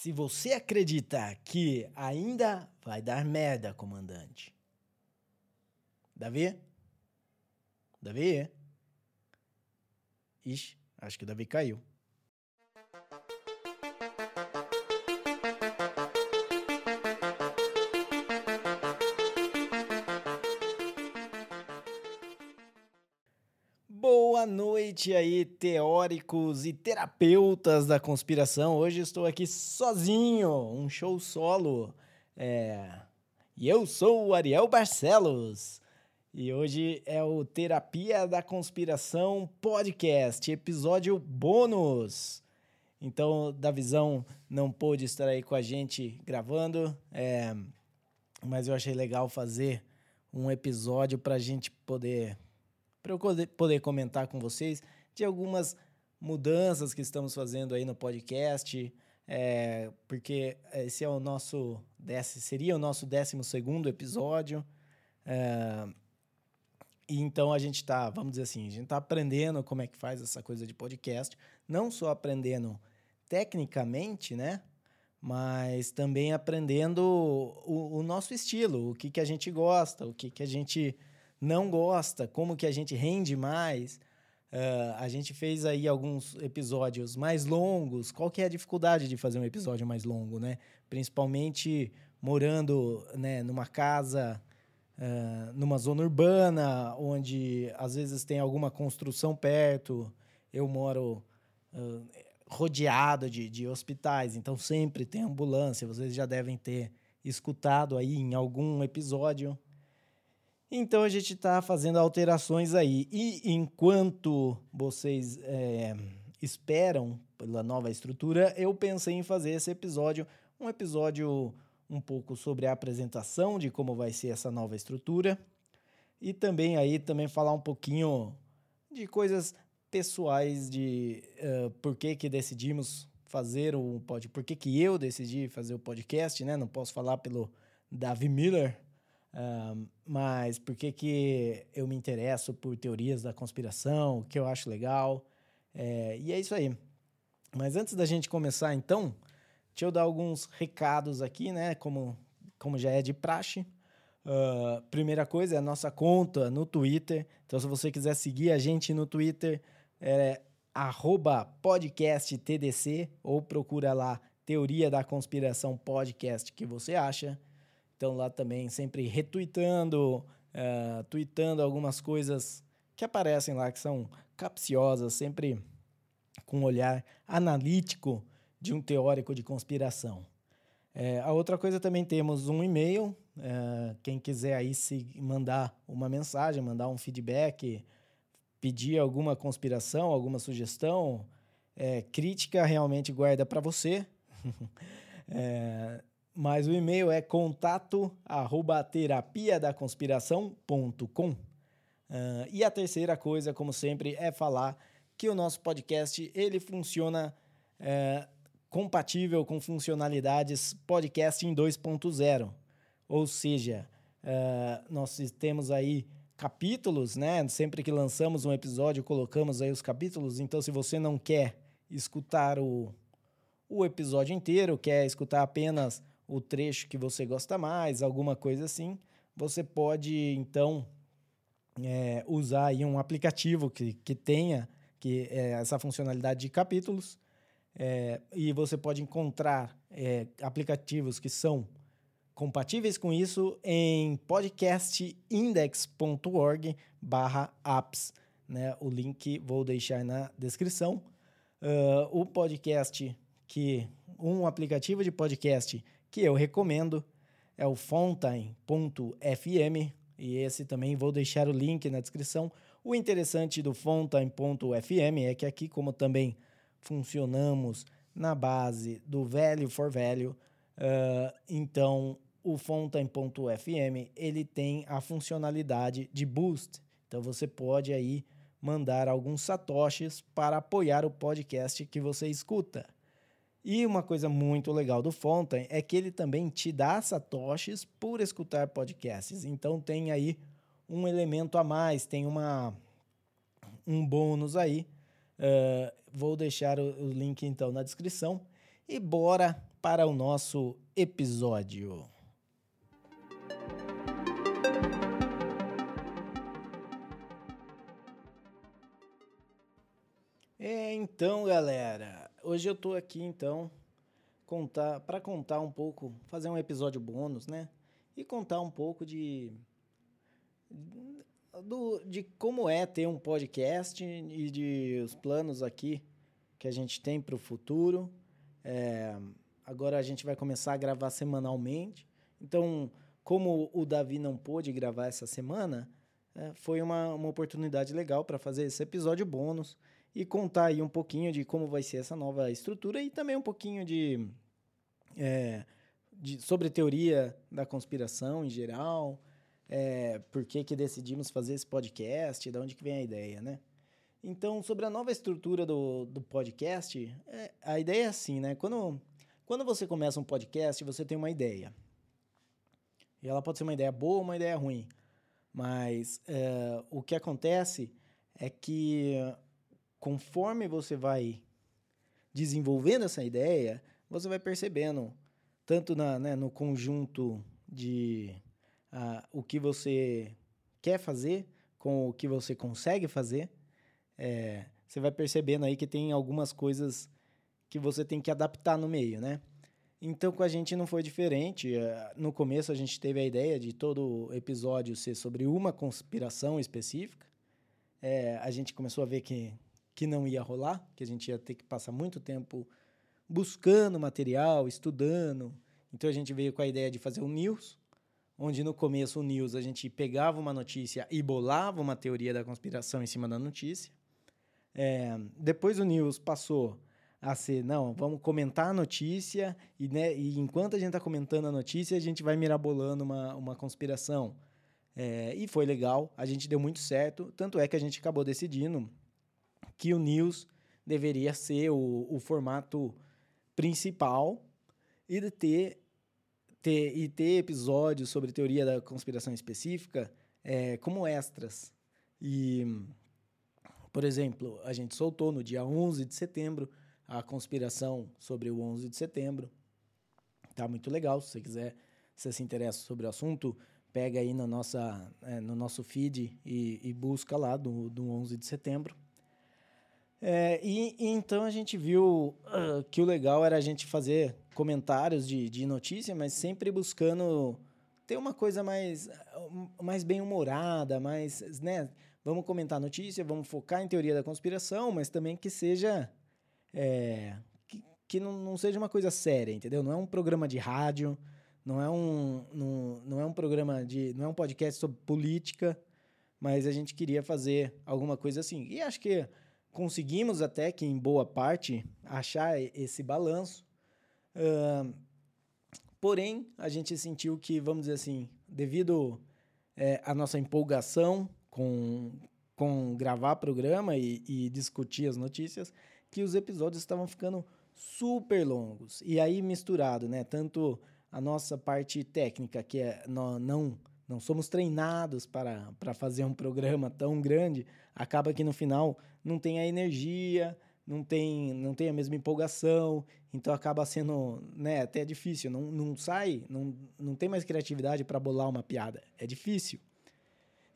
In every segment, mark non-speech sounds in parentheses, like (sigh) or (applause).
Se você acredita que ainda vai dar merda, comandante. Davi? Davi? Ixi, acho que o Davi caiu. Boa noite aí, teóricos e terapeutas da conspiração. Hoje estou aqui sozinho, um show solo. É... E eu sou o Ariel Barcelos. E hoje é o Terapia da Conspiração Podcast, episódio bônus. Então, da visão não pôde estar aí com a gente gravando, é... mas eu achei legal fazer um episódio para a gente poder para eu poder comentar com vocês de algumas mudanças que estamos fazendo aí no podcast, é, porque esse é o nosso seria o nosso décimo segundo episódio. É, e então a gente está, vamos dizer assim, a gente está aprendendo como é que faz essa coisa de podcast, não só aprendendo tecnicamente, né? Mas também aprendendo o, o nosso estilo, o que, que a gente gosta, o que, que a gente não gosta, como que a gente rende mais. Uh, a gente fez aí alguns episódios mais longos. Qual que é a dificuldade de fazer um episódio mais longo, né? Principalmente morando né, numa casa, uh, numa zona urbana, onde às vezes tem alguma construção perto. Eu moro uh, rodeado de, de hospitais, então sempre tem ambulância. Vocês já devem ter escutado aí em algum episódio então a gente está fazendo alterações aí. E enquanto vocês é, esperam pela nova estrutura, eu pensei em fazer esse episódio, um episódio um pouco sobre a apresentação de como vai ser essa nova estrutura e também aí também falar um pouquinho de coisas pessoais de uh, por que que decidimos fazer o pod, por que que eu decidi fazer o podcast, né? Não posso falar pelo Davi Miller, Mas por que, que eu me interesso por teorias da conspiração, o que eu acho legal. É, e é isso aí. Mas antes da gente começar, então, deixa eu dar alguns recados aqui, né? Como, como já é de praxe. Uh, primeira coisa é a nossa conta no Twitter. Então, se você quiser seguir a gente no Twitter, é podcasttdc ou procura lá Teoria da Conspiração Podcast que você acha estão lá também sempre retweetando, uh, tweetando algumas coisas que aparecem lá que são capciosas, sempre com um olhar analítico de um teórico de conspiração. É, a outra coisa também temos um e-mail. É, quem quiser aí se mandar uma mensagem, mandar um feedback, pedir alguma conspiração, alguma sugestão, é, crítica realmente guarda para você. (laughs) é, mas o e-mail é contato arroba. Uh, e a terceira coisa, como sempre, é falar que o nosso podcast ele funciona uh, compatível com funcionalidades podcasting 2.0. Ou seja, uh, nós temos aí capítulos, né? Sempre que lançamos um episódio, colocamos aí os capítulos. Então, se você não quer escutar o, o episódio inteiro, quer escutar apenas o trecho que você gosta mais, alguma coisa assim, você pode então é, usar aí um aplicativo que, que tenha que é, essa funcionalidade de capítulos é, e você pode encontrar é, aplicativos que são compatíveis com isso em podcastindex.org barra apps. Né? O link vou deixar na descrição. Uh, o podcast que um aplicativo de podcast que eu recomendo é o Fountain.fm e esse também vou deixar o link na descrição. O interessante do Fountain.fm é que aqui, como também funcionamos na base do Value for Value, uh, então o Fountain.fm ele tem a funcionalidade de boost. Então você pode aí mandar alguns satoshis para apoiar o podcast que você escuta. E uma coisa muito legal do Fountain é que ele também te dá satoshis por escutar podcasts. Então tem aí um elemento a mais, tem uma um bônus aí. Uh, vou deixar o, o, link então na descrição. e bora para o nosso episódio. Então, galera, hoje eu tô aqui então contar para contar um pouco, fazer um episódio bônus, né? E contar um pouco de do, de como é ter um podcast e de os planos aqui que a gente tem para o futuro. É, agora a gente vai começar a gravar semanalmente. Então, como o Davi não pôde gravar essa semana, é, foi uma, uma oportunidade legal para fazer esse episódio bônus e contar aí um pouquinho de como vai ser essa nova estrutura e também um pouquinho de, é, de sobre teoria da conspiração em geral, é, por que, que decidimos fazer esse podcast, de onde que vem a ideia, né? Então, sobre a nova estrutura do, do podcast, é, a ideia é assim, né? Quando, quando você começa um podcast, você tem uma ideia. E ela pode ser uma ideia boa ou uma ideia ruim. Mas é, o que acontece é que conforme você vai desenvolvendo essa ideia, você vai percebendo, tanto na, né, no conjunto de uh, o que você quer fazer com o que você consegue fazer, é, você vai percebendo aí que tem algumas coisas que você tem que adaptar no meio, né? Então, com a gente não foi diferente. É, no começo, a gente teve a ideia de todo episódio ser sobre uma conspiração específica. É, a gente começou a ver que, que não ia rolar, que a gente ia ter que passar muito tempo buscando material, estudando. Então, a gente veio com a ideia de fazer um news, onde no começo o news a gente pegava uma notícia e bolava uma teoria da conspiração em cima da notícia. É, depois o news passou a ser, não, vamos comentar a notícia e, né, e enquanto a gente está comentando a notícia, a gente vai mirabolando uma, uma conspiração. É, e foi legal, a gente deu muito certo, tanto é que a gente acabou decidindo que o news deveria ser o, o formato principal e de ter ter, e ter episódios sobre teoria da conspiração específica é, como extras. E, por exemplo, a gente soltou no dia 11 de setembro a conspiração sobre o 11 de setembro. Tá muito legal, se você quiser, se você se interessa sobre o assunto, pega aí na nossa, é, no nosso feed e, e busca lá do, do 11 de setembro. É, e, e, então a gente viu uh, que o legal era a gente fazer comentários de, de notícia, mas sempre buscando ter uma coisa mais, mais bem-humorada, mais, né? Vamos comentar notícia, vamos focar em teoria da conspiração, mas também que seja... É, que, que não, não seja uma coisa séria, entendeu? Não é um programa de rádio, não é um, não, não é um programa de... não é um podcast sobre política, mas a gente queria fazer alguma coisa assim. E acho que conseguimos até que, em boa parte, achar esse balanço. Uh, porém, a gente sentiu que, vamos dizer assim, devido é, à nossa empolgação com, com gravar programa e, e discutir as notícias, que os episódios estavam ficando super longos. E aí misturado, né? Tanto a nossa parte técnica, que é não, não não somos treinados para, para fazer um programa tão grande, acaba que no final não tem a energia, não tem, não tem a mesma empolgação, então acaba sendo né, até difícil, não, não sai, não, não tem mais criatividade para bolar uma piada, é difícil.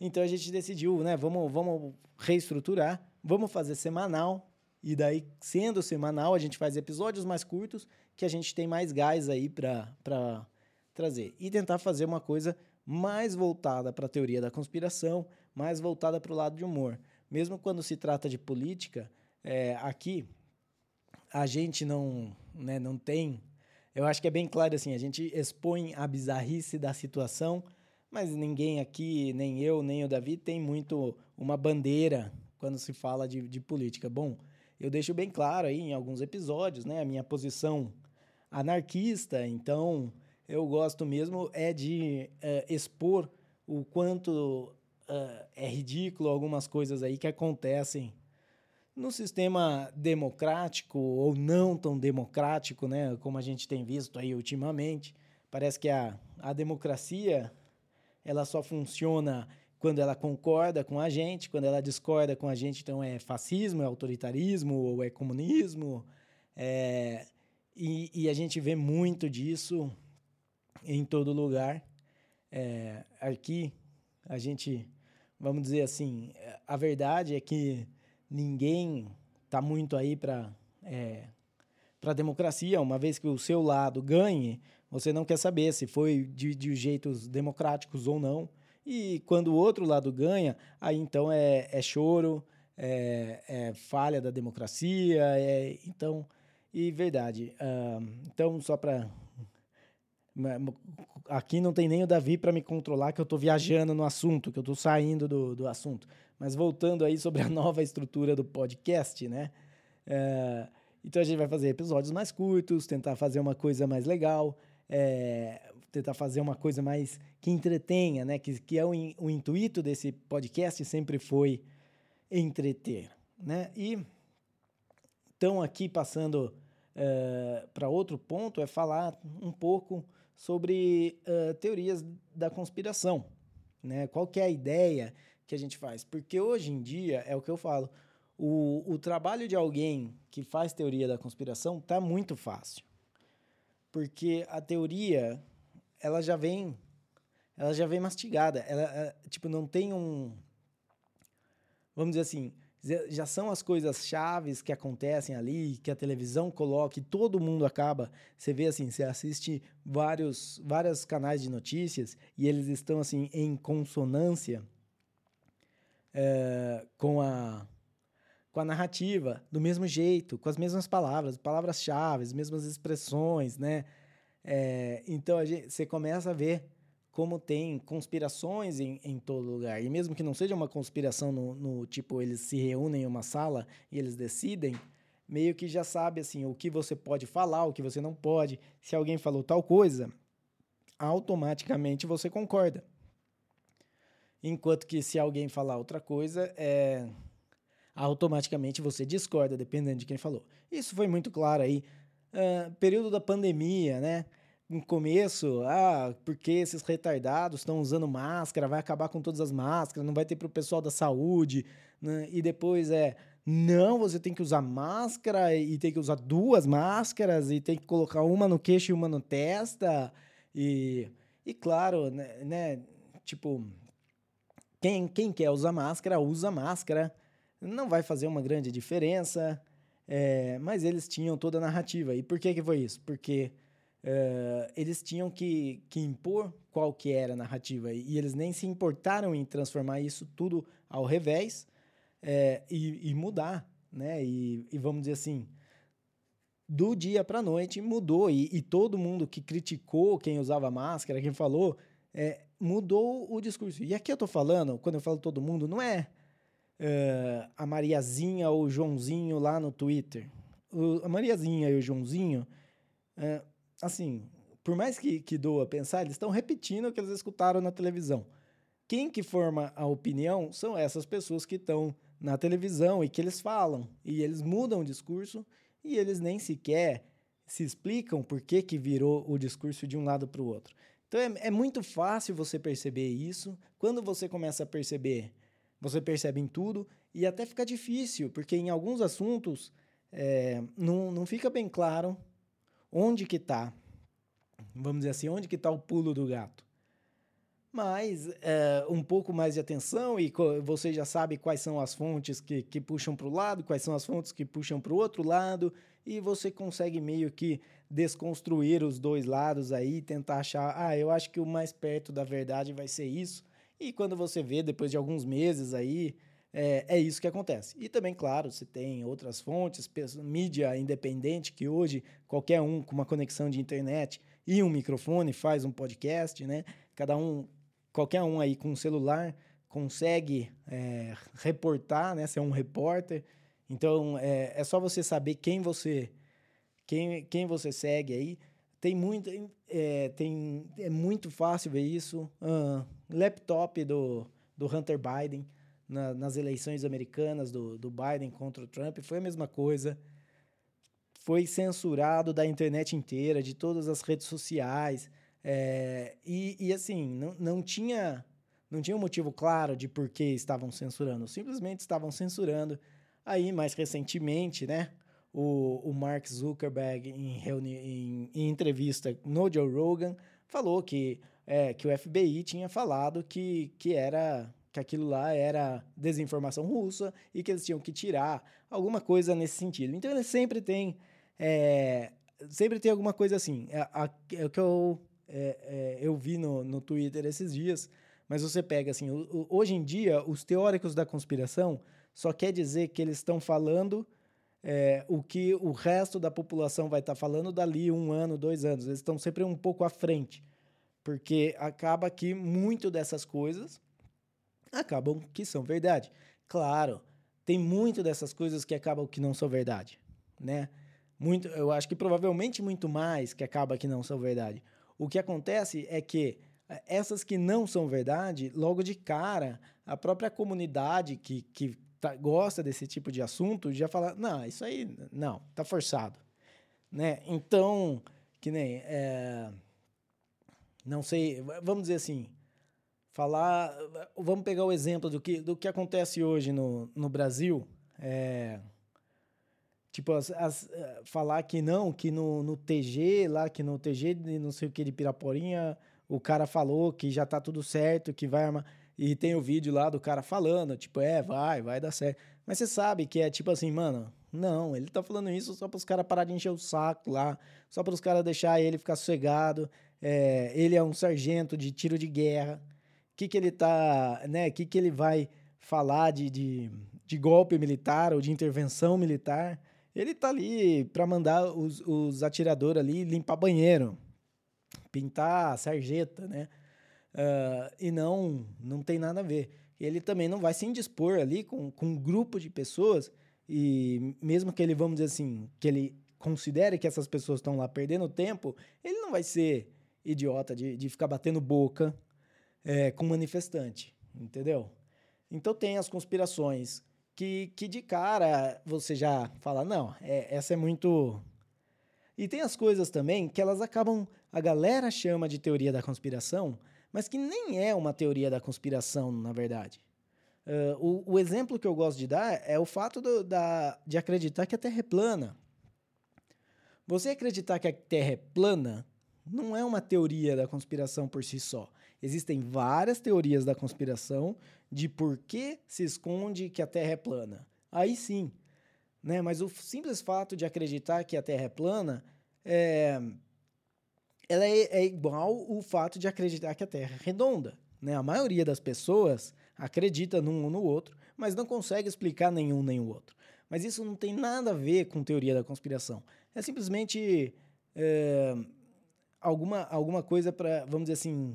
Então a gente decidiu, né, vamos, vamos reestruturar, vamos fazer semanal, e daí, sendo semanal, a gente faz episódios mais curtos, que a gente tem mais gás aí para trazer. E tentar fazer uma coisa mais voltada para a teoria da conspiração, mais voltada para o lado de humor. Mesmo quando se trata de política, é, aqui a gente não, né, não tem. Eu acho que é bem claro assim: a gente expõe a bizarrice da situação, mas ninguém aqui, nem eu, nem o Davi, tem muito uma bandeira quando se fala de, de política. Bom, eu deixo bem claro aí em alguns episódios né, a minha posição anarquista, então eu gosto mesmo é de uh, expor o quanto uh, é ridículo algumas coisas aí que acontecem no sistema democrático ou não tão democrático, né, como a gente tem visto aí ultimamente. Parece que a, a democracia ela só funciona quando ela concorda com a gente, quando ela discorda com a gente, então é fascismo, é autoritarismo ou é comunismo. É, E, e, a gente vê muito disso em todo lugar. É, aqui, a gente, vamos dizer assim, a verdade é que ninguém está muito aí para é, para a democracia, uma vez que o seu lado ganhe, você não quer saber se foi de, de jeitos democráticos ou não. E quando o outro lado ganha, aí então é, é choro, é, é, falha da democracia, é, então, e verdade. Uh, então, só para aqui não tem nem o Davi para me controlar que eu estou viajando no assunto, que eu estou saindo do, do assunto. Mas voltando aí sobre a (laughs) nova estrutura do podcast, né? Uh, então a gente vai fazer episódios mais curtos, tentar fazer uma coisa mais legal, é, tentar fazer uma coisa mais que entretenha, né? Que, que é o, o intuito desse podcast sempre foi entreter, né? E então aqui passando é, para outro ponto é falar um pouco sobre uh, teorias da conspiração, né? Qual que é a ideia que a gente faz? Porque hoje em dia é o que eu falo o, o trabalho de alguém que faz teoria da conspiração tá muito fácil. Porque a teoria, ela já vem ela já vem mastigada. Ela, tipo, não tem um. Vamos dizer assim, já são as coisas chaves que acontecem ali, que a televisão coloca, e todo mundo acaba. Você vê assim, você assiste vários, vários canais de notícias e eles estão assim em consonância é, com a com a narrativa, do mesmo jeito, com as mesmas palavras, palavras-chave, mesmas expressões, né? É, então gente, você começa a ver como tem conspirações em, em todo lugar. E mesmo que não seja uma conspiração no, no, tipo, eles se reúnem em uma sala e eles decidem, meio que já sabe assim o que você pode falar, o que você não pode. Se alguém falou tal coisa, automaticamente você concorda. Enquanto que se alguém falar outra coisa, é automaticamente você discorda, dependendo de quem falou. Isso foi muito claro aí. Uh, período da pandemia, né? No começo, ah, porque esses retardados estão usando máscara, vai acabar com todas as máscaras, não vai ter para o pessoal da saúde. Né? E depois é, não, você tem que usar máscara e tem que usar duas máscaras e tem que colocar uma no queixo e uma no testa. E, e claro, né, né tipo, quem, quem quer usar máscara, usa máscara não vai fazer uma grande diferença, é, mas eles tinham toda a narrativa. E por que, que foi isso? Porque é, eles tinham que, que impor qual que era a narrativa e eles nem se importaram em transformar isso tudo ao revés é, e, e, mudar, né? E, e, vamos dizer assim, do dia para noite mudou e, e, todo mundo que criticou quem usava máscara, quem falou, é, mudou o discurso. E aqui eu estou falando, quando eu falo todo mundo, não é uh, a Mariazinha ou o Joãozinho lá no Twitter. O, a Mariazinha e o Joãozinho, uh, assim, por mais que, que doa pensar, eles estão repetindo o que eles escutaram na televisão. Quem que forma a opinião são essas pessoas que estão na televisão e que eles falam. E eles mudam o discurso e eles nem sequer se explicam por que, que virou o discurso de um lado para o outro. Então é, é muito fácil você perceber isso. Quando você começa a perceber você percebe em tudo e até fica difícil, porque em alguns assuntos é, não, não fica bem claro onde que está, vamos dizer assim, onde que está o pulo do gato. Mas é, um pouco mais de atenção e você já sabe quais são as fontes que, que puxam para o lado, quais são as fontes que puxam para o outro lado, e você consegue meio que desconstruir os dois lados aí, tentar achar, ah, eu acho que o mais perto da verdade vai ser isso, e quando você vê, depois de alguns meses aí, é, é isso que acontece. E também, claro, você tem outras fontes, mídia independente, que hoje qualquer um com uma conexão de internet e um microfone faz um podcast, né? Cada um, qualquer um aí com um celular consegue é, reportar, né? Ser um repórter. Então, é, é só você saber quem você, quem, quem você segue aí. Tem muito, é, tem, é muito fácil ver isso. Uh, laptop do, do Hunter Biden na, nas eleições americanas do, do Biden contra o Trump foi a mesma coisa. Foi censurado da internet inteira, de todas as redes sociais. É, e, e assim, não, não tinha não tinha um motivo claro de por que estavam censurando, simplesmente estavam censurando. Aí, mais recentemente, né, o, o Mark Zuckerberg, em, reuni em, em entrevista no Joe Rogan, falou que, é, que o FBI tinha falado que, que era que aquilo lá era desinformação russa e que eles tinham que tirar alguma coisa nesse sentido. Então ele sempre tem é, sempre tem alguma coisa assim. É, é o que eu, é, é, eu vi no, no Twitter esses dias, mas você pega assim, o, hoje em dia os teóricos da conspiração só quer dizer que eles estão falando é, o que o resto da população vai estar tá falando dali um ano, dois anos. Eles estão sempre um pouco à frente, porque acaba que muito dessas coisas acabam que são verdade. Claro, tem muito dessas coisas que acabam que não são verdade, né? Muito, eu acho que provavelmente muito mais que acaba que não são verdade. O que acontece é que eh, essas que não são verdade, logo de cara, a própria comunidade que, que tá, gosta desse tipo de assunto já fala, não, isso aí, não, tá forçado, né? Então, que nem, é, não sei, vamos dizer assim, falar. Vamos pegar o exemplo do que, do que acontece hoje no, no Brasil. É, tipo, as, as, é, falar que não, que no, no TG, lá, que no TG de não sei o que de Piraporinha, o cara falou que já tá tudo certo, que vai armar. E tem o vídeo lá do cara falando, tipo, é, vai, vai dar certo. Mas você sabe que é tipo assim, mano, não, ele tá falando isso só para os caras parar de encher o saco lá, só para os caras deixar ele ficar sossegado. É, ele é um sargento de tiro de guerra que, que ele tá, né? Que, que ele vai falar de, de, de golpe militar ou de intervenção militar. Ele tá ali para mandar os, os atiradores ali limpar banheiro, pintar sarjeta, né? Uh, e não, não tem nada a ver. Ele também não vai se indispor ali com, com um grupo de pessoas e mesmo que ele, vamos dizer assim, que ele considere que essas pessoas estão lá perdendo tempo, ele não vai ser idiota de, de ficar batendo boca é, com manifestante, entendeu? Então tem as conspirações que, que de cara você já fala, não, é, essa é muito. E tem as coisas também que elas acabam. A galera chama de teoria da conspiração, mas que nem é uma teoria da conspiração, na verdade. Uh, o, o, exemplo que eu gosto de dar é o fato do, da, de acreditar que a Terra é plana. Você acreditar que a Terra é plana não é uma teoria da conspiração por si só. Existem várias teorias da conspiração de por que se esconde que a Terra é plana. Aí sim. Né? Mas o simples fato de acreditar que a Terra é plana é, ela é, é igual o fato de acreditar que a Terra é redonda. Né? A maioria das pessoas acredita num ou no outro, mas não consegue explicar nenhum nem o outro. Mas isso não tem nada a ver com teoria da conspiração. É simplesmente é, alguma, alguma coisa para, vamos dizer assim,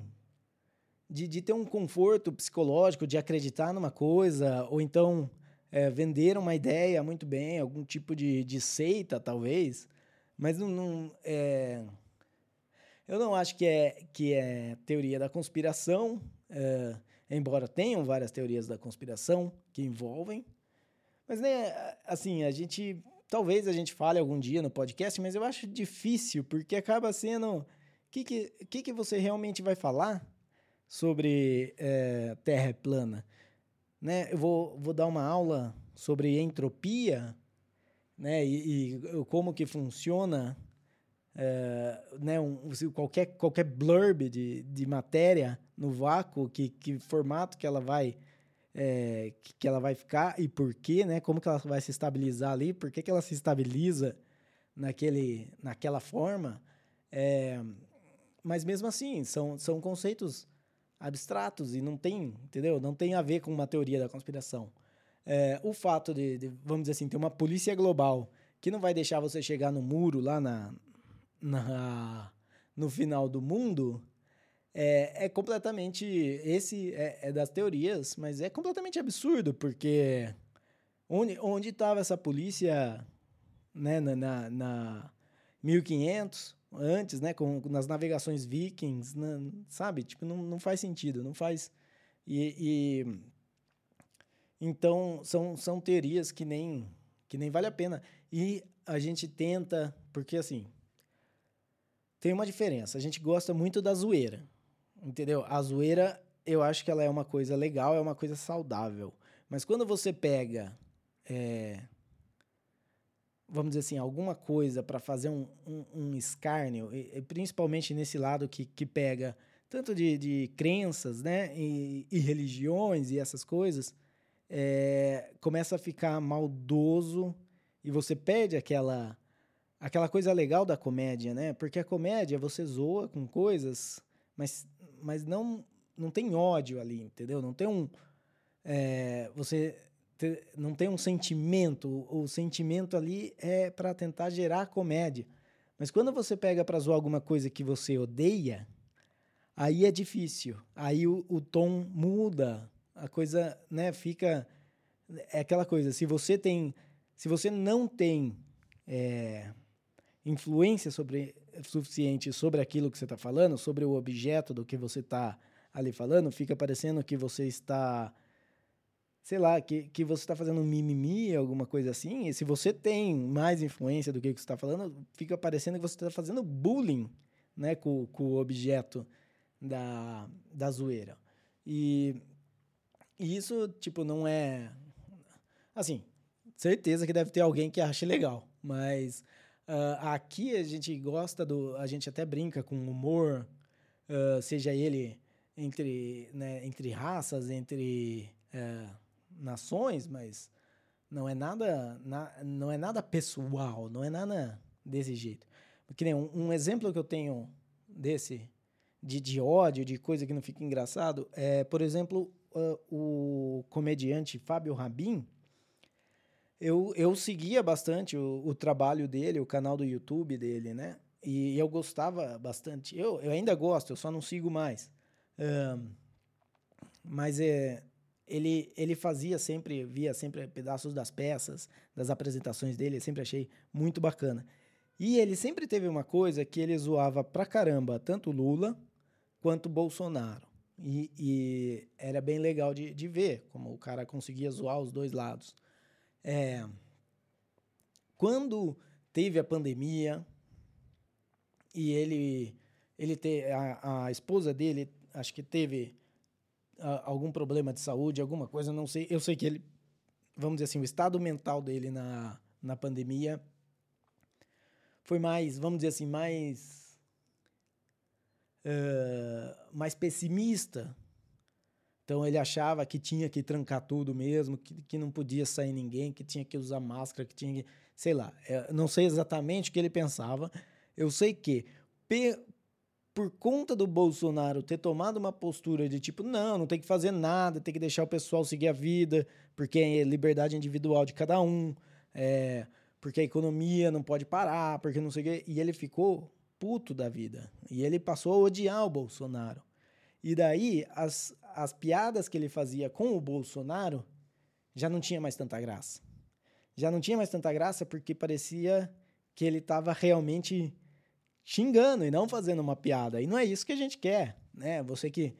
de, de ter um conforto psicológico, de acreditar numa coisa, ou então é, vender uma ideia muito bem, algum tipo de, de seita, talvez, mas não. não é... Eu não acho que é, que é teoria da conspiração, é, embora tenham várias teorias da conspiração que envolvem, mas né, assim, a gente. Talvez a gente fale algum dia no podcast, mas eu acho difícil, porque acaba sendo. O que, que, que, que você realmente vai falar? Sobre é, Terra plana. Né? Eu vou, vou dar uma aula sobre entropia né? e, e como que funciona é, né? um, qualquer, qualquer blurb de, de matéria no vácuo, que, que formato que ela vai é, que ela vai ficar e por quê, né? Como que ela vai se estabilizar ali, por que, que ela se estabiliza naquele, naquela forma. É, mas mesmo assim, são, são conceitos abstratos e não tem, entendeu? Não tem a ver com uma teoria da conspiração. É, o fato de, de, vamos dizer assim, ter uma polícia global que não vai deixar você chegar no muro lá na, na no final do mundo é, é completamente esse é, é, das teorias, mas é completamente absurdo porque onde onde estava essa polícia, né, na, na, na 1500 antes, né, com, nas navegações vikings, né, sabe? Tipo, não, não faz sentido, não faz... E, e, então, são, são teorias que nem, que nem vale a pena. E a gente tenta, porque assim, tem uma diferença. A gente gosta muito da zoeira, entendeu? A zoeira, eu acho que ela é uma coisa legal, é uma coisa saudável. Mas quando você pega... É, vamos dizer assim, alguma coisa para fazer um, um, um escárnio, e, e principalmente nesse lado que, que pega tanto de, de crenças, né, e, e religiões e essas coisas, é, começa a ficar maldoso e você perde aquela aquela coisa legal da comédia, né? Porque a comédia você zoa com coisas, mas, mas não não tem ódio ali, entendeu? Não tem um é, você não tem um sentimento. O sentimento ali é para tentar gerar comédia. Mas quando você pega para zoar alguma coisa que você odeia, aí é difícil. Aí o, o tom muda, a coisa, né, fica é aquela coisa. Se você tem, se você não tem é, influência sobre suficiente sobre aquilo que você está falando, sobre o objeto do que você está ali falando, fica parecendo que você está sei lá, que, que você está fazendo mimimi, alguma coisa assim, e se você tem mais influência do que, que você está falando, fica parecendo que você está fazendo bullying né, com, com o objeto da, da zoeira. E, e isso, tipo, não é. Assim, certeza que deve ter alguém que ache legal, mas uh, aqui a gente gosta do. A gente até brinca com humor, uh, seja ele entre, né, entre raças, entre. Uh, nações, mas não é nada, na, não é nada pessoal, não é nada desse jeito. Porque nem um, um exemplo que eu tenho desse de, de ódio, de coisa que não fica engraçado, é, por exemplo, uh, o comediante Fábio Rabin. Eu, eu seguia bastante o, o trabalho dele, o canal do YouTube dele, né? E eu gostava bastante. Eu, eu ainda gosto, eu só não sigo mais. Um, mas é, ele, ele fazia sempre, via sempre pedaços das peças, das apresentações dele, eu sempre achei muito bacana. E ele sempre teve uma coisa que ele zoava pra caramba, tanto Lula quanto Bolsonaro. E, e era bem legal de, de ver como o cara conseguia zoar os dois lados. É, quando teve a pandemia e ele, ele te, a, a esposa dele, acho que teve algum problema de saúde, alguma coisa, não sei. Eu sei que ele, vamos dizer assim, o estado mental dele na, na pandemia foi mais, vamos dizer assim, mais. Uh, mais pessimista. Então ele achava que tinha que trancar tudo mesmo, que, que não podia sair ninguém, que tinha que usar máscara, que tinha que. Sei lá, é, não sei exatamente o que ele pensava. Eu sei que, por conta do Bolsonaro ter tomado uma postura de tipo, não, não tem que fazer nada, tem que deixar o pessoal seguir a vida, porque é liberdade individual de cada um, é, porque a economia não pode parar, porque não sei o quê. E ele ficou puto da vida. E ele passou a odiar o Bolsonaro. E daí, as, as piadas que ele fazia com o Bolsonaro já não tinha mais tanta graça. Já não tinha mais tanta graça porque parecia que ele estava realmente xingando e não fazendo uma piada. E não é isso que a gente quer, né? Você que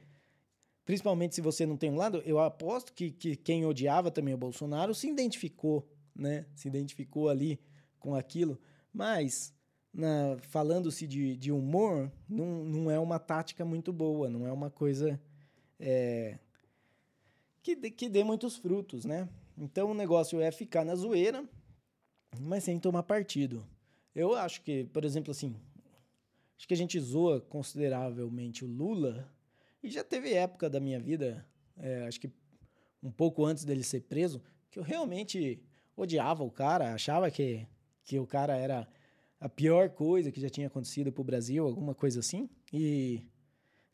principalmente se você não tem um lado, eu aposto que, que quem odiava também o Bolsonaro se identificou, né? Se identificou ali com aquilo. Mas, falando-se de, de humor, não, não é uma tática muito boa, não é uma coisa é, que, que dê muitos frutos, né? Então o negócio é ficar na zoeira, mas sem tomar partido. Eu acho que, por exemplo, assim, Acho que a gente zoa consideravelmente o Lula. E já teve época da minha vida, é, acho que um pouco antes dele ser preso, que eu realmente odiava o cara, achava que, que o cara era a pior coisa que já tinha acontecido pro Brasil, alguma coisa assim. E,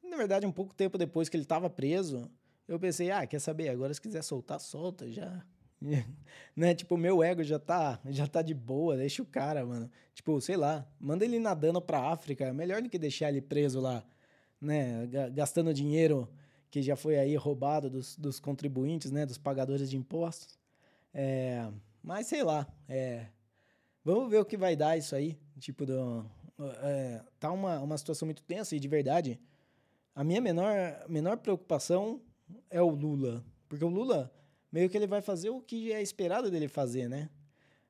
na verdade, um pouco tempo depois que ele estava preso, eu pensei, ah, quer saber, agora se quiser soltar, solta, já (laughs) né? Tipo, meu ego já tá, já tá de boa, deixa o cara, mano. Tipo, sei lá, manda ele nadando pra África, é melhor do que deixar ele preso lá, né? Gastando dinheiro que já foi aí roubado dos, dos contribuintes, né? Dos pagadores de impostos. É, mas sei lá, é, vamos ver o que vai dar isso aí. Tipo, do, é, tá uma, uma situação muito tensa e de verdade, a minha menor, menor preocupação é o Lula. Porque o Lula meio que ele vai fazer o que é esperado dele fazer, né?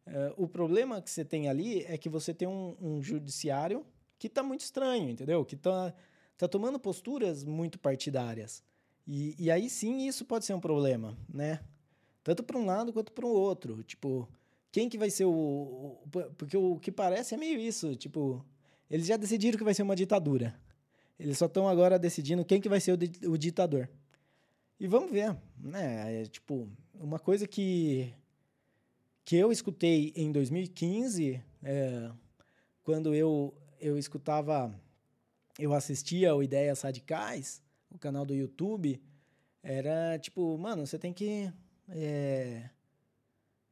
Uh, o problema que você tem ali é que você tem um, um judiciário que está muito estranho, entendeu? Que está tá tomando posturas muito partidárias. E, e aí sim isso pode ser um problema, né? Tanto para um lado quanto para o outro. Tipo, quem que vai ser o, o, Porque o que parece é meio isso, tipo, eles já decidiram que vai ser uma ditadura. Eles só estão agora decidindo quem que vai ser o, o ditador. E vamos ver, né? É, tipo, uma coisa que que eu escutei em 2015, é, quando eu eu escutava, eu assistia o Ideias Radicais, o canal do YouTube, era tipo, mano, você tem que é,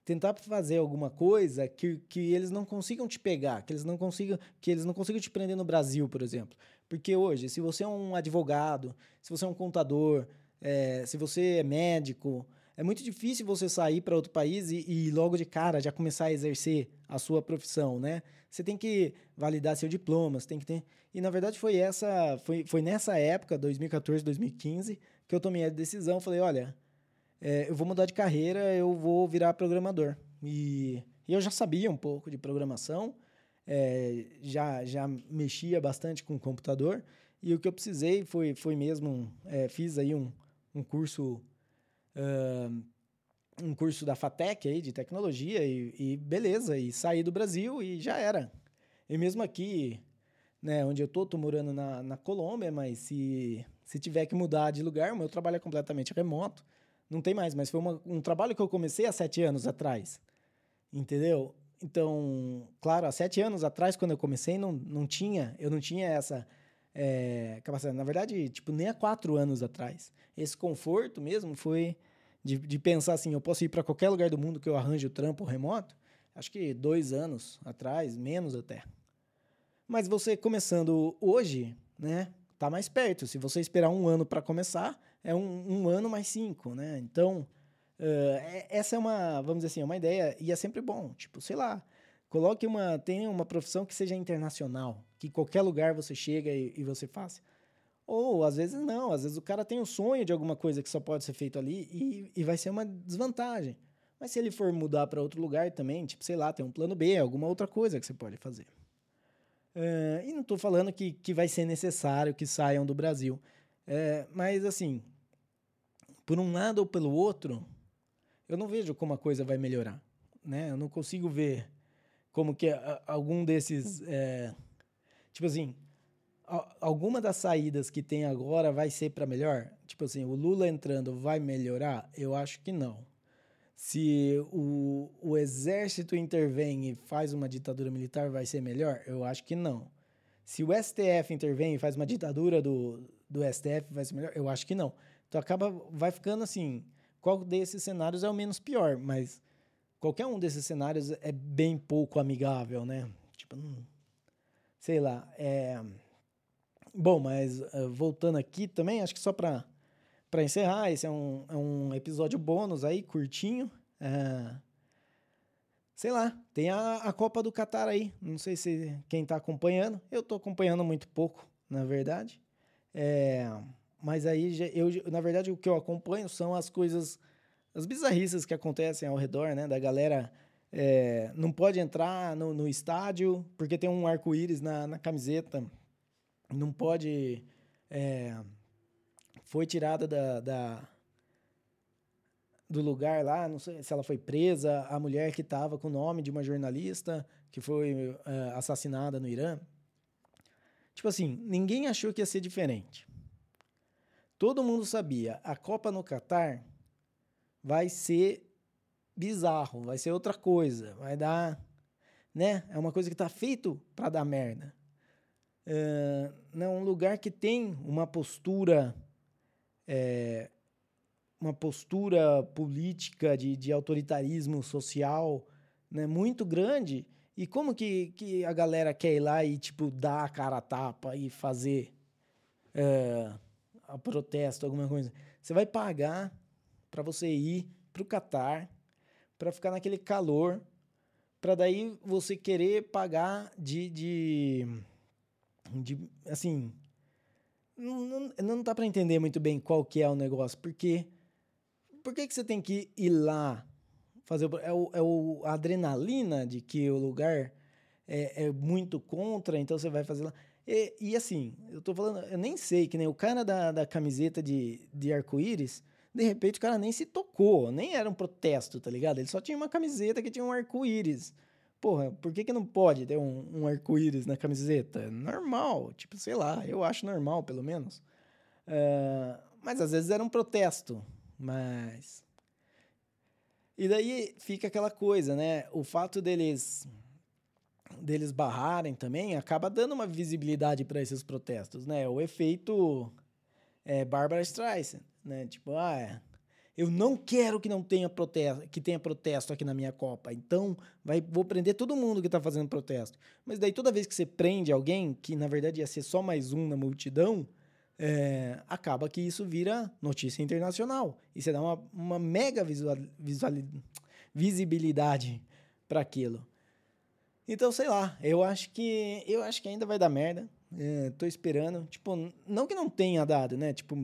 tentar fazer alguma coisa que, que eles não consigam te pegar, que eles não consigam, que eles não consigam te prender no Brasil, por exemplo. Porque hoje, se você é um advogado, se você é um contador, é, se você é médico, é muito difícil você sair para outro país e, e, logo de cara já começar a exercer a sua profissão, né? Você tem que validar seu diploma, você tem que ter... E na verdade foi essa, foi, foi nessa época, 2014, 2015, que eu tomei a decisão, falei, olha, é, eu vou mudar de carreira, eu vou virar programador. E, e eu já sabia um pouco de programação, é, já, já mexia bastante com o computador, e o que eu precisei foi, foi mesmo, é, fiz aí um, um curso... Uh, um curso da FATEC aí de tecnologia e, e, beleza, e saí do Brasil e já era. E mesmo aqui, né, onde eu tô, tô morando na, na Colômbia, mas se, se tiver que mudar de lugar, o meu trabalho é completamente remoto não tem mais, mas foi uma, um trabalho que eu comecei há sete anos atrás, entendeu? Então, claro, há sete anos atrás, quando eu comecei, não, não tinha, eu não tinha essa é. Na verdade, tipo, nem há quatro anos atrás. Esse conforto mesmo foi de, de pensar assim, eu posso ir para qualquer lugar do mundo que eu arranje o trampo remoto. Acho que dois anos atrás, menos até. Mas você começando hoje, né? Tá mais perto. Se você esperar um ano para começar, é um, um ano mais cinco, né? Então, uh, essa é uma, vamos dizer assim, é uma ideia e é sempre bom. Tipo, sei lá, coloque uma, tenha uma profissão que seja internacional, que qualquer lugar você chega e, e você faça. Ou às vezes não, às vezes o cara tem um sonho de alguma coisa que só pode ser feito ali e, e vai ser uma desvantagem. Mas se ele for mudar para outro lugar também, tipo, sei lá, tem um plano B, alguma outra coisa que você pode fazer. Uh, e não estou falando que, que vai ser necessário que saiam do Brasil. Uh, mas, assim, por um lado ou pelo outro, eu não vejo como a coisa vai melhorar, né? Eu não consigo ver como que algum desses, é, tipo assim, alguma das saídas que tem agora vai ser para melhor? Tipo assim, o Lula entrando vai melhorar? Eu acho que não. Se o, o exército intervém e faz uma ditadura militar, vai ser melhor? Eu acho que não. Se o STF intervém e faz uma ditadura do, do STF, vai ser melhor? Eu acho que não. Então acaba, vai ficando assim, qual desses cenários é o menos pior, mas qualquer um desses cenários é bem pouco amigável, né? Tipo, não, sei lá, é... Bom, mas uh, voltando aqui também, acho que só para encerrar, esse é um, é um episódio bônus aí, curtinho. É... Sei lá, tem a, a Copa do Catar aí. Não sei se quem está acompanhando. Eu estou acompanhando muito pouco, na verdade. É... Mas aí, eu, na verdade, o que eu acompanho são as coisas, as bizarrices que acontecem ao redor, né? Da galera é, não pode entrar no, no estádio porque tem um arco-íris na, na camiseta. Não pode. É, foi tirada da, da, do lugar lá, não sei se ela foi presa, a mulher que estava com o nome de uma jornalista que foi é, assassinada no Irã. Tipo assim, ninguém achou que ia ser diferente. Todo mundo sabia, a Copa no Catar vai ser bizarro, vai ser outra coisa, vai dar, né? É uma coisa que está feito para dar merda. Uh, não, um lugar que tem uma postura, é, uma postura política de, de autoritarismo social, né, muito grande. E como que, que a galera quer ir lá e tipo dar a cara a tapa e fazer uh, a protesto, alguma coisa. Você vai pagar para você ir para o Catar, para ficar naquele calor, para daí você querer pagar de, de, de assim, não, não, dá para entender muito bem qual que é o negócio, porque por que, que você tem que ir lá fazer é o, é o a adrenalina de que o lugar é, é muito contra, então você vai fazer lá. E, e, assim, eu tô falando, eu nem sei, que nem o cara da, da camiseta de, de arco-íris De repente o cara nem se tocou, nem era um protesto, tá ligado? Ele só tinha uma camiseta que tinha um arco-íris. Porra, por que, que não pode ter um, um arco-íris na camiseta? Normal, tipo, sei lá, eu acho normal, pelo menos. Uh, mas às vezes era um protesto, mas. E daí fica aquela coisa, né? O fato deles deles barrarem também acaba dando uma visibilidade para esses protestos, né? O efeito é, Barbara Streisand, né? Tipo, ah, é, eu não quero que não tenha protesto, que tenha protesto aqui na minha Copa. Então, vai, vou prender todo mundo que está fazendo protesto. Mas daí toda vez que você prende alguém, que na verdade ia ser só mais um na multidão, é, acaba que isso vira notícia internacional. E você dá uma, uma mega visual, visual, visibilidade para aquilo. Então, sei lá, eu acho que eu acho que ainda vai dar merda. É, tô esperando. Tipo, não que não tenha dado, né? Tipo,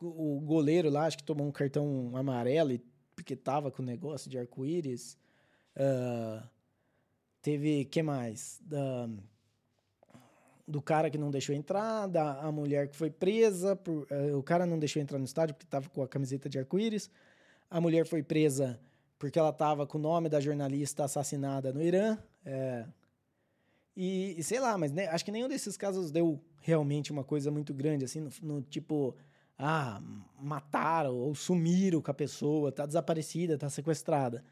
o goleiro lá, acho que tomou um cartão amarelo porque tava com o negócio de arco-íris. Uh, teve, que mais? Do cara que não deixou entrar, da a mulher que foi presa, por, uh, o cara não deixou entrar no estádio porque tava com a camiseta de arco-íris. A mulher foi presa porque ela tava com o nome da jornalista assassinada no Irã. É, e, e, sei lá, mas né, acho que nenhum desses casos deu realmente uma coisa muito grande, assim, no, no tipo, ah, mataram ou sumiram com a pessoa, tá desaparecida, tá sequestrada.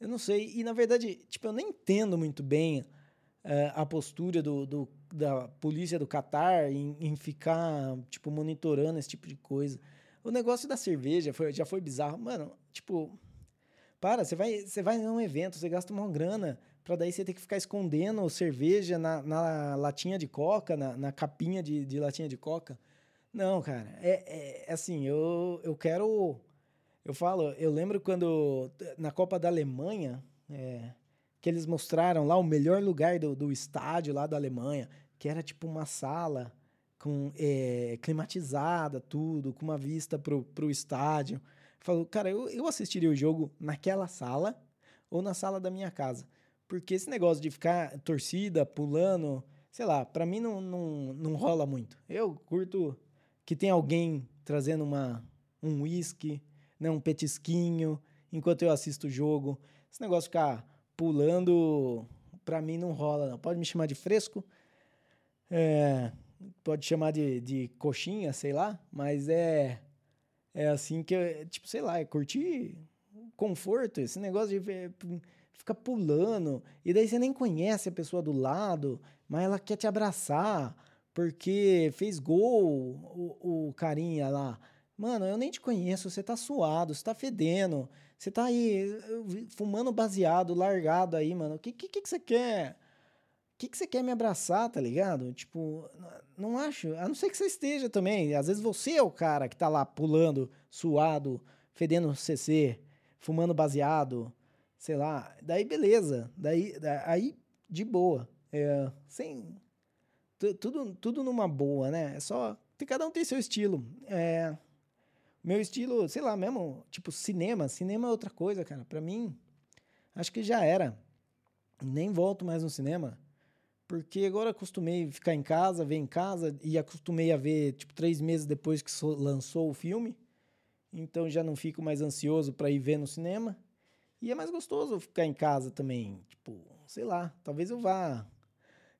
Eu não sei. E na verdade, tipo, eu nem entendo muito bem uh, a postura do, do, da polícia do Catar em, em, ficar, tipo, monitorando esse tipo de coisa. O negócio da cerveja foi, já foi bizarro. Mano, tipo, para, você vai, você vai num evento, você gasta uma grana para daí você ter que ficar escondendo cerveja na, na latinha de coca, na, na capinha de, de latinha de coca. Não, cara, é, é, assim, eu, eu quero. Eu falo, eu lembro quando na Copa da Alemanha, é, que eles mostraram lá o melhor lugar do, do estádio lá da Alemanha, que era tipo uma sala com é, climatizada, tudo, com uma vista pro, pro estádio. Falou, cara, eu, eu assistiria o jogo naquela sala ou na sala da minha casa. Porque esse negócio de ficar torcida, pulando, sei lá, para mim não, não, não rola muito. Eu curto que tem alguém trazendo uma, um whisky, né, um petisquinho, enquanto eu assisto o jogo. Esse negócio ficar pulando, pra mim não rola, não. Pode me chamar de fresco, é, pode chamar de, de coxinha, sei lá, mas é, é assim que, eu, tipo, sei lá, é curtir conforto, esse negócio de ficar pulando, e daí você nem conhece a pessoa do lado, mas ela quer te abraçar porque fez gol o, o carinha lá. Mano, eu nem te conheço, você tá suado, você tá fedendo, você tá aí fumando baseado, largado aí, mano. O que, que, que você quer? O que, que você quer me abraçar, tá ligado? Tipo, não acho. A não ser que você esteja também. Às vezes você é o cara que tá lá pulando, suado, fedendo CC, fumando baseado, sei lá. Daí beleza. Daí, aí de boa. É, sem, tudo, tudo numa boa, né? É só. Cada um tem seu estilo. É, meu estilo, sei lá, mesmo, tipo, cinema. Cinema é outra coisa, cara. Pra mim, acho que já era. Nem volto mais no cinema. Porque agora acostumei a ficar em casa, ver em casa, e acostumei a ver, tipo, três meses depois que lançou o filme. Então já não fico mais ansioso para ir ver no cinema. E é mais gostoso ficar em casa também. Tipo, sei lá, talvez eu vá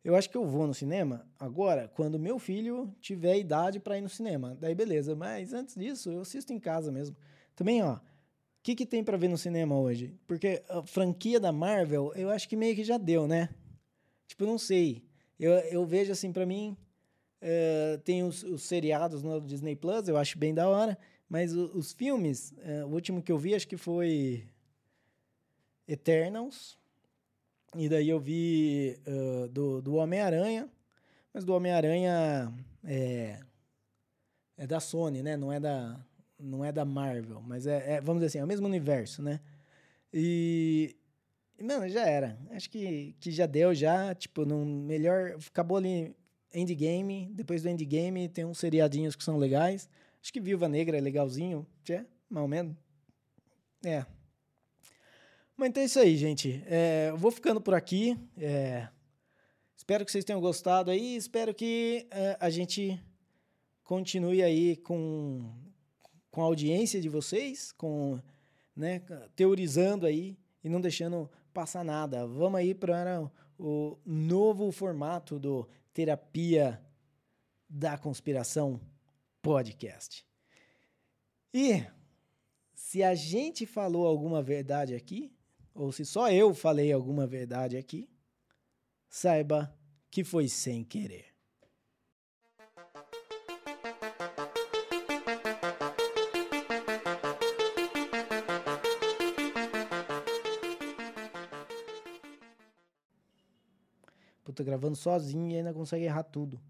eu acho que eu vou no cinema agora quando meu filho tiver idade para ir no cinema. Daí beleza, mas antes disso eu assisto em casa mesmo. Também, ó, o que, que tem para ver no cinema hoje? Porque a franquia da Marvel, eu acho que meio que já deu, né? Tipo, não sei. Eu, eu vejo assim, para mim, uh, tem os, os, seriados no Disney Plus, eu acho bem da hora, mas os, os filmes, uh, o último que eu vi acho que foi Eternals e daí eu vi uh, do, do Homem-Aranha, mas do Homem-Aranha é, é da Sony, né? Não é da, não é da Marvel, mas é, é, vamos dizer assim, é o mesmo universo, né? E, mano, já era. Acho que, que já deu, já, tipo, no melhor, acabou ali Endgame, depois do Endgame tem uns seriadinhos que são legais. Acho que Viúva Negra é legalzinho, é, mais ou menos. É, mas então é isso aí, gente. É, eu vou ficando por aqui. É, espero que vocês tenham gostado aí. Espero que é, a gente continue aí com, com a audiência de vocês, com né, teorizando aí e não deixando passar nada. Vamos aí para o novo formato do Terapia da Conspiração Podcast. E se a gente falou alguma verdade aqui, ou se só eu falei alguma verdade aqui, saiba que foi sem querer. Pô, tô gravando sozinho e ainda consegue errar tudo.